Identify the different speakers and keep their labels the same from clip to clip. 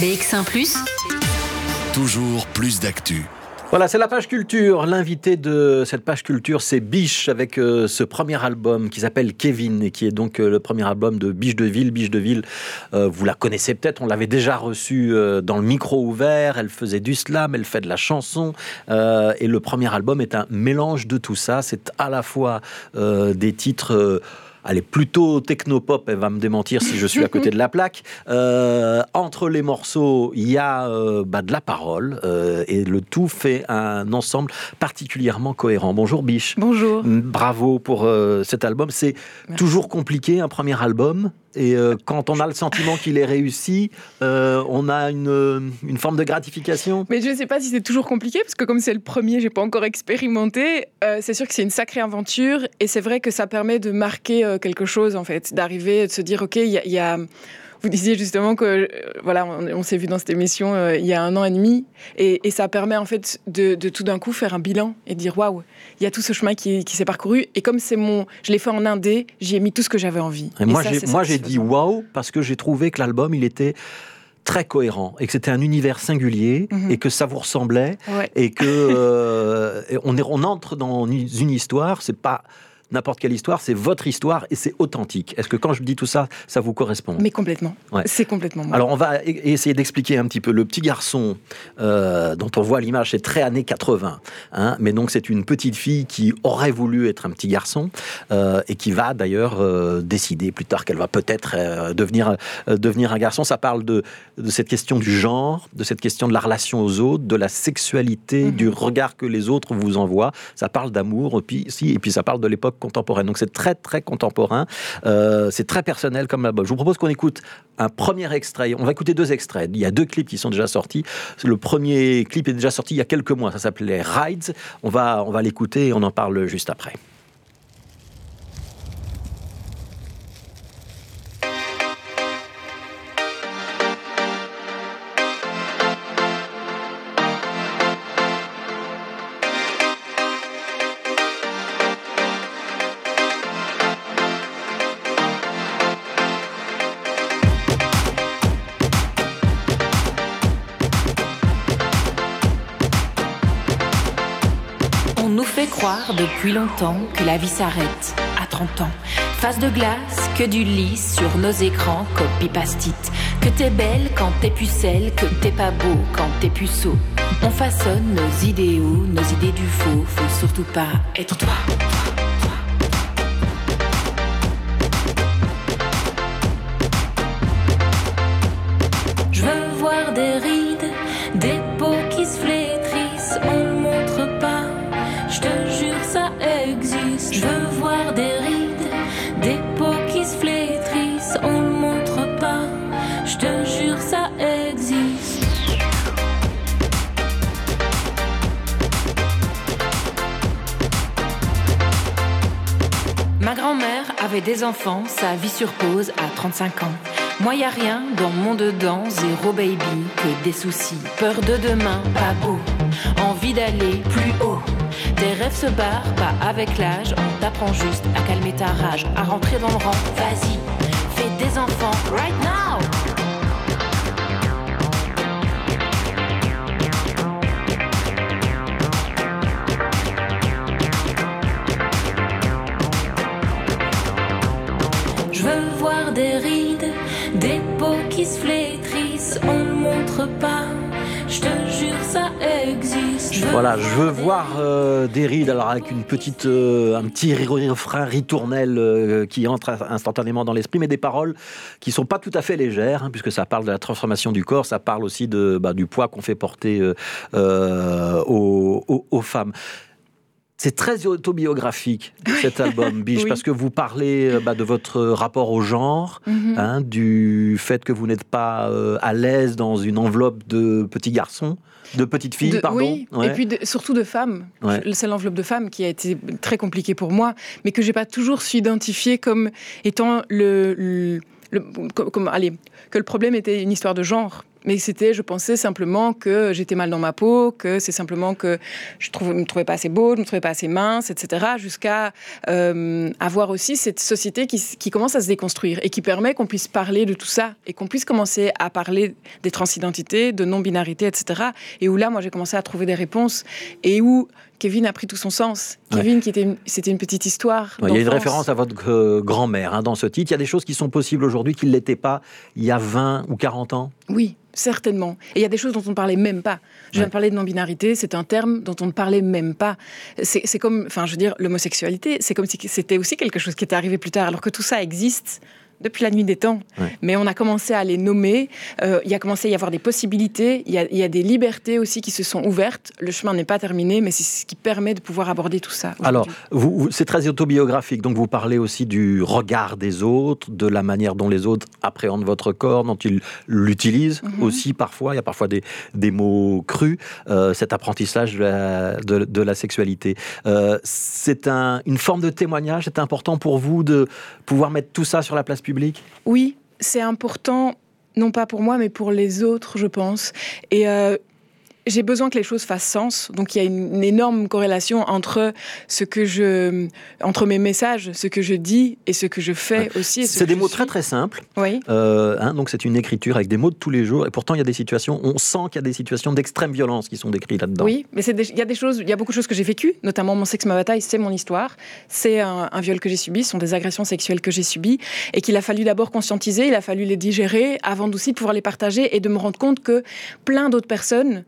Speaker 1: BX1 ⁇
Speaker 2: Toujours plus d'actu.
Speaker 3: Voilà, c'est la page culture. L'invité de cette page culture, c'est Biche avec euh, ce premier album qui s'appelle Kevin et qui est donc euh, le premier album de Biche de Ville. Biche de Ville, euh, vous la connaissez peut-être, on l'avait déjà reçue dans le micro ouvert. Elle faisait du slam, elle fait de la chanson. et le premier album est un mélange de tout ça. C'est à la fois des titres elle est plutôt technopop, elle va me démentir si je suis à côté de la plaque. Euh, entre les morceaux, il y a euh, bah, de la parole euh, et le tout fait un ensemble particulièrement cohérent. Bonjour Biche.
Speaker 4: Bonjour.
Speaker 3: Bravo pour cet album. C'est toujours compliqué un premier album? Et euh, quand on a le sentiment qu'il est réussi, euh, on a une, une, forme de gratification.
Speaker 4: Mais je ne sais pas si c'est toujours compliqué, parce que comme c'est le premier, j'ai pas encore expérimenté. Euh, c'est sûr que c'est une sacrée aventure, et c'est vrai que ça permet de marquer quelque chose, en fait, d'arriver, de se dire, ok, il y a vous disiez justement que euh, voilà, on, s'est vu dans cette émission euh, il y a un an et demi, et, ça permet en fait de, tout d'un coup faire un bilan et dire waouh, il y a tout ce chemin qui, s'est parcouru. Et comme c'est mon, je l'ai fait en indé, j'y ai mis tout ce que j'avais envie.
Speaker 3: Et, moi, j'ai, moi, j'ai dit waouh parce que j'ai trouvé que l'album, il était très cohérent et que c'était un univers singulier mhm. et que ça vous ressemblait et que euh, on, est, on entre dans une histoire. C'est pas n'importe quelle histoire, c'est votre histoire et c'est authentique. Est-ce que quand je dis tout ça, ça vous correspond?
Speaker 4: Mais complètement. C'est complètement moi.
Speaker 3: Alors on va e-, essayer d'expliquer un petit peu. Le petit garçon euh, dont on voit l'image, c'est très années 80. Hein, mais donc c'est une petite fille qui aurait voulu être un petit garçon euh, et qui va d'ailleurs euh, décider plus tard qu'elle va peut-être devenir, devenir un garçon. Ça parle de, de, cette question du genre, de cette question de la relation aux autres, de la sexualité, mhm. du regard que les autres vous envoient. Ça parle d'amour, et puis ça parle de l'époque contemporaine. Donc c'est très très contemporain, euh, c'est très personnel comme album. Je vous propose qu'on écoute un premier extrait. On va écouter deux extraits. Il y a deux clips qui sont déjà sortis. Le premier clip est déjà sorti il y a quelques mois. Ça s'appelait Rides. On va on va l'écouter et on en parle juste après.
Speaker 1: Depuis longtemps que la vie s'arrête à 30 ans. Face de glace, que du lys sur nos écrans, copie pastite. Que t'es belle quand t'es pucelle, que t'es pas beau quand t'es puceau. On façonne nos idéaux, nos idées du faux, faut surtout pas être toi. Jure, ça existe. Je veux voir des rides, des peaux qui se flétrissent. On ne montre pas. Je te jure, ça existe. Ma grand-mère avait des enfants, sa vie sur pause à 35 ans. Moi, y a rien dans mon dedans, zéro baby, que des soucis. Peur de demain, pas beau. Envie d'aller plus haut. Tes rêves se barrent, pas avec l'âge. On t'apprend juste à calmer ta rage, à rentrer dans le rang. Vas-y, fais des enfants right now. Des rides, des peaux qui se flétrissent. On ne montre pas. Je te
Speaker 3: Voilà, je veux voir euh, des rides, alors avec une petite, euh, un petit refrain ritournel euh, qui entre instantanément dans l'esprit, mais des paroles qui sont pas tout à fait légères, hein, puisque ça parle de la transformation du corps, ça parle aussi de, bah, du poids qu'on fait porter aux, aux femmes. C'est très autobiographique cet album, Biche, parce que vous parlez euh, bah, de votre rapport au genre, mhm. hein, du fait que vous n'êtes pas euh, à l'aise dans une enveloppe de petits garçons, de petites filles, pardon.
Speaker 4: Oui, et puis surtout de femmes. C'est l'enveloppe de femmes qui a été très compliquée pour moi, mais que j'ai pas toujours su identifier comme étant le, le, comme, allez, que le problème était une histoire de genre Mais c'était, je pensais simplement que j'étais mal dans ma peau, que c'est simplement que je ne me trouvais pas assez beau, je me trouvais pas assez mince, etc. Jusqu'à euh, avoir aussi cette société qui, qui, commence à se déconstruire et qui permet qu'on puisse parler de tout ça et qu'on puisse commencer à parler des transidentités, de non-binarité, etc. Et où là, moi, j'ai commencé à trouver des réponses et où Kevin a pris tout son sens. Kevin, qui était, c'était une petite histoire.
Speaker 3: il y a une référence à votre euh, grand-mère hein, dans ce titre. Il y a des choses qui sont possibles aujourd'hui qui ne l'étaient pas il y a 20 ou 40 ans?
Speaker 4: Oui, certainement. Et il y a des choses dont on ne parlait même pas. Je viens de parler de non-binarité, c'est un terme dont on ne parlait même pas. C'est comme, enfin, je veux dire, l'homosexualité, c'est comme si c'était aussi quelque chose qui était arrivé plus tard, alors que tout ça existe depuis la nuit des temps. Mais on a commencé à les nommer. Euh, il y a commencé à y avoir des possibilités. Il y, a, des libertés aussi qui se sont ouvertes. Le chemin n'est pas terminé, mais c'est ce qui permet de pouvoir aborder tout ça.
Speaker 3: Alors, vous, c'est très autobiographique. Donc, vous parlez aussi du regard des autres, de la manière dont les autres appréhendent votre corps, dont ils l'utilisent mhm. aussi parfois. Il y a parfois des, des mots crus. Euh, cet apprentissage de la, de, la sexualité. Euh, c'est un, une forme de témoignage. C'est important pour vous de pouvoir mettre tout ça sur la place publique?
Speaker 4: Oui, c'est important, non pas pour moi, mais pour les autres, je pense. Euh, j'ai besoin que les choses fassent sens. Donc il y a une, énorme corrélation entre ce que je, entre mes messages, ce que je dis et ce que je fais aussi.
Speaker 3: C'est des mots très très simples.
Speaker 4: Oui.
Speaker 3: Euh, hein, donc c'est une écriture avec des mots de tous les jours. Et pourtant il y a des situations, on sent qu'il y a des situations d'extrême violence qui sont décrites là-dedans.
Speaker 4: Oui, mais il y a des choses, il y a beaucoup de choses que j'ai vécues, notamment mon sexe ma bataille, c'est mon histoire. C'est un, un, viol que j'ai subi, ce sont des agressions sexuelles que j'ai subies et qu'il a fallu d'abord conscientiser, il a fallu les digérer avant aussi de pouvoir les partager et de me rendre compte que plein d'autres personnes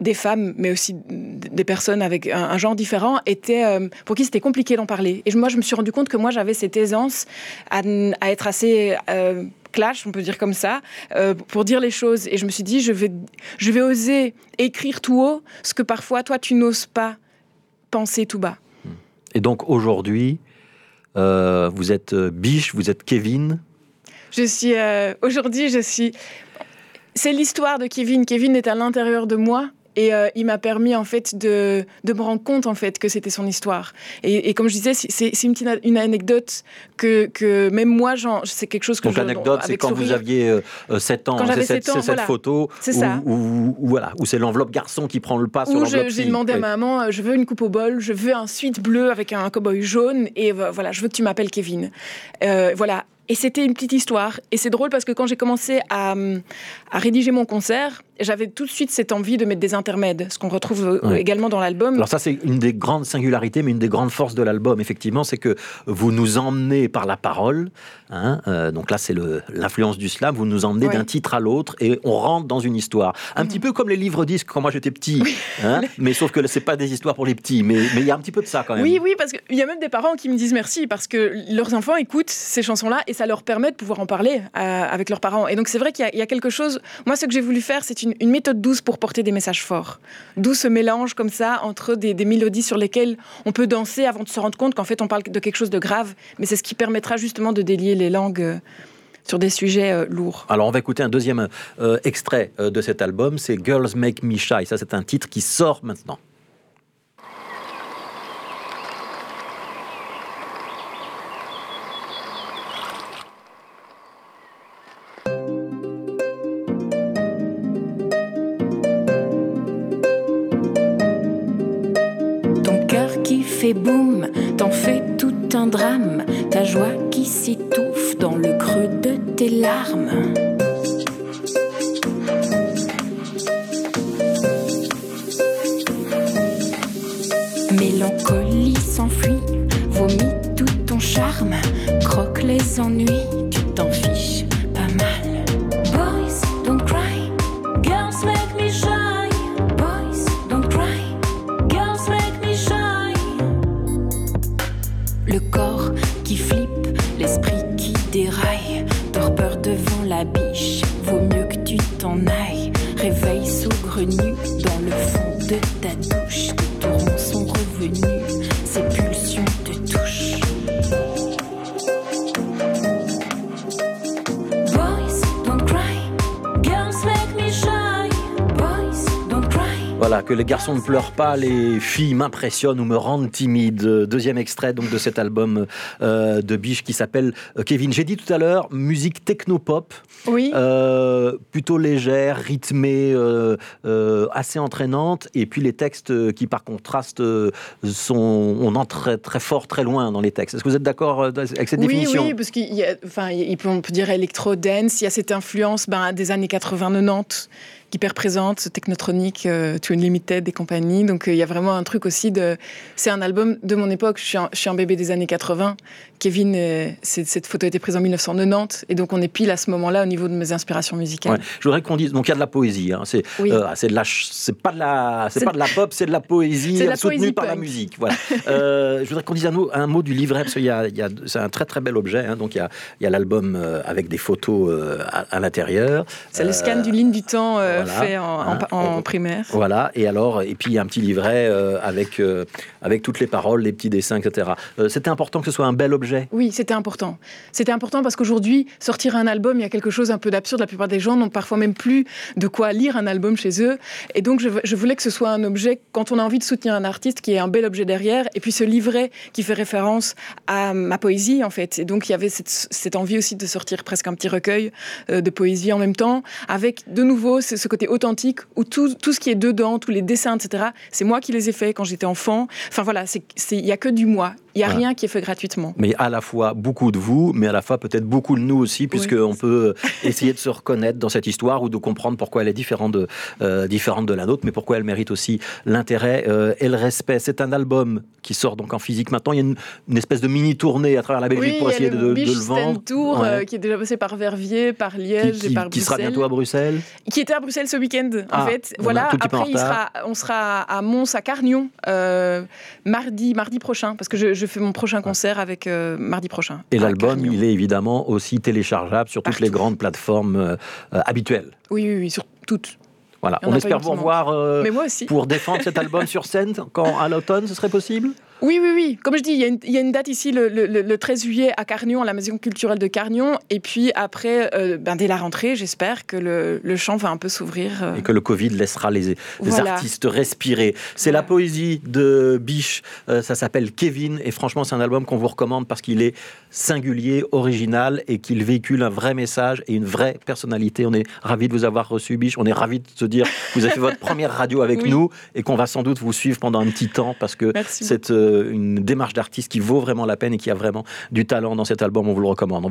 Speaker 4: des femmes, mais aussi des personnes avec un, genre différent, étaient, euh, pour qui c'était compliqué d'en parler. Et moi, je me suis rendu compte que moi, j'avais cette aisance à, être assez euh, clash, on peut dire comme ça, euh, pour dire les choses. Et je me suis dit, je vais, je vais oser écrire tout haut ce que parfois, toi, tu n'oses pas penser tout bas.
Speaker 3: Et donc, aujourd'hui, vous êtes Biche, vous êtes Kevin
Speaker 4: Je suis... aujourd'hui, je suis... C'est l'histoire de Kevin. Kevin est à l'intérieur de moi et euh, il m'a permis en fait de, de, me rendre compte en fait que c'était son histoire. Et, et, comme je disais, c'est une, une anecdote que, que même moi, c'est quelque chose que
Speaker 3: Donc l'anecdote, c'est quand vous aviez 7 euh, ans, c'est cette, cette photo où, où, voilà, où c'est l'enveloppe garçon qui prend le pas sur l'enveloppe
Speaker 4: J'ai demandé à ma maman, euh, je veux une coupe au bol, je veux un suite bleu avec un cow-boy jaune, et voilà, je veux que tu m'appelles Kevin. voilà, et c'était une petite histoire. Et c'est drôle parce que quand j'ai commencé à, à, rédiger mon concert, j'avais tout de suite cette envie de mettre des intermèdes, ce qu'on retrouve euh, également dans l'album.
Speaker 3: Alors ça, c'est une des grandes singularités, mais une des grandes forces de l'album, effectivement, c'est que vous nous emmenez par la parole. Hein, euh, donc là, c'est l'influence du slam. Vous nous emmenez d'un titre à l'autre et on rentre dans une histoire. Un petit peu comme les livres disques quand moi j'étais petit. Hein, mais sauf que c'est pas des histoires pour les petits. Mais il y a un petit peu de ça quand même.
Speaker 4: Oui, oui, parce qu'il y a même des parents qui me disent merci parce que leurs enfants écoutent ces chansons-là et ça leur permet de pouvoir en parler euh, avec leurs parents. Et donc c'est vrai qu'il y, a quelque chose. Moi, ce que j'ai voulu faire, c'est une, méthode douce pour porter des messages forts. D'où ce mélange comme ça entre des, mélodies sur lesquelles on peut danser avant de se rendre compte qu'en fait on parle de quelque chose de grave. Mais c'est ce qui permettra justement de délier les langues euh, sur des sujets euh, lourds.
Speaker 3: Alors on va écouter un deuxième extrait de cet album, c'est Girls Make Me Shy. Ça c'est un titre qui sort maintenant.
Speaker 1: Boum, t'en fais tout un drame, ta joie qui s'étouffe dans le creux de tes larmes. Mélancolie s'enfuit, vomit tout ton charme, croque les ennuis, tu t'en t'en ailles. Réveil saugrenu dans le fond de ta douche. Tes tourments sont revenus,
Speaker 3: que les garçons ne pleurent pas, les filles m'impressionnent ou me rendent timide. Deuxième extrait donc de cet album euh, de Biche qui s'appelle euh, Kevin. J'ai dit tout à l'heure, musique techno-pop.
Speaker 4: Oui.
Speaker 3: Euh, plutôt légère, rythmée, assez entraînante. Et puis les textes qui par contraste sont, on entre très, fort, très loin dans les textes. Est-ce que vous êtes d'accord avec cette définition
Speaker 4: Oui, parce qu'il y a, enfin, on peut dire électro-dance, il y a cette influence ben, des années 80-90 hyper présente, Technotronic, euh, To Unlimited et compagnie. Donc euh, il y a vraiment un truc aussi de. C'est un album de mon époque. Je suis un, je suis un bébé des années 80. Kevin, euh, cette photo a été prise en 1990. Et donc on est pile à ce moment-là au niveau de mes inspirations musicales.
Speaker 3: Je voudrais qu'on dise. Donc il y a de la poésie. Hein. C'est c'est de la. C'est pas de la. C'est pas de la pop, c'est de la poésie la soutenue poésie par la musique. Voilà. je voudrais qu'on dise un mot, un mot, du livret parce qu'il y a, il y a c'est un très très bel objet. Hein. Donc il y a, il y a l'album avec des photos à, l'intérieur.
Speaker 4: C'est le scan du ligne du temps fait en, hein, primaire.
Speaker 3: Voilà, et alors, et puis il y a un petit livret euh, avec, euh, avec toutes les paroles, les petits dessins, etc. Euh, c'était important que ce soit un bel objet?
Speaker 4: Oui, c'était important. C'était important parce qu'aujourd'hui, sortir un album, il y a quelque chose un peu d'absurde. La plupart des gens n'ont parfois même plus de quoi lire un album chez eux. Et donc, je, voulais que ce soit un objet, quand on a envie de soutenir un artiste, qui est un bel objet derrière, et puis ce livret qui fait référence à ma poésie, en fait. Et donc, il y avait cette, envie aussi de sortir presque un petit recueil de poésie en même temps, avec de nouveau ce côté authentique où tout ce qui est dedans, tous les dessins, etc., c'est moi qui les ai faits quand j'étais enfant. Enfin voilà, il n'y a que du moi. Il n'y a rien qui est fait gratuitement.
Speaker 3: Mais à la fois beaucoup de vous, mais à la fois peut-être beaucoup de nous aussi, puisqu'on peut essayer de se reconnaître dans cette histoire ou de comprendre pourquoi elle est différente de, euh, différente de la nôtre, mais pourquoi elle mérite aussi l'intérêt euh, et le respect. C'est un album qui sort donc en physique maintenant. Il y a une, espèce de mini-tournée à travers la Belgique pour essayer de, de, le vendre.
Speaker 4: tour euh, qui est déjà passé par Verviers, par Liège
Speaker 3: et
Speaker 4: par Bruxelles.
Speaker 3: Qui sera bientôt à Bruxelles
Speaker 4: Qui était à Bruxelles ce week-end, en ah, fait. Voilà, après, il sera, on sera à Mons, à Carnion, mardi, mardi prochain, parce que je, je fais mon prochain concert avec euh, mardi prochain.
Speaker 3: Et l'album, il est évidemment aussi téléchargeable sur toutes les grandes plateformes euh, euh, habituelles.
Speaker 4: Oui, oui, oui, sur toutes.
Speaker 3: Voilà, on, espère vous revoir pour défendre cet album sur scène quand à l'automne, ce serait possible?
Speaker 4: Oui, oui, oui. Comme je dis, il y a une, date ici le, 13 juillet à Carnion, à la Maison culturelle de Carnion. Et puis après, euh, ben, dès la rentrée, j'espère que le, champ va un peu s'ouvrir. Euh.
Speaker 3: Et que le Covid laissera les, artistes respirer. C'est la poésie de Biche. Euh, ça s'appelle Kevin. Et franchement, c'est un album qu'on vous recommande parce qu'il est singulier, original et qu'il véhicule un vrai message et une vraie personnalité. On est ravis de vous avoir reçu, Biche. On est ravis de se dire que vous avez fait votre première radio avec nous et qu'on va sans doute vous suivre pendant un petit temps parce que cette une démarche d'artiste qui vaut vraiment la peine et qui a vraiment du talent dans cet album. On vous le recommande.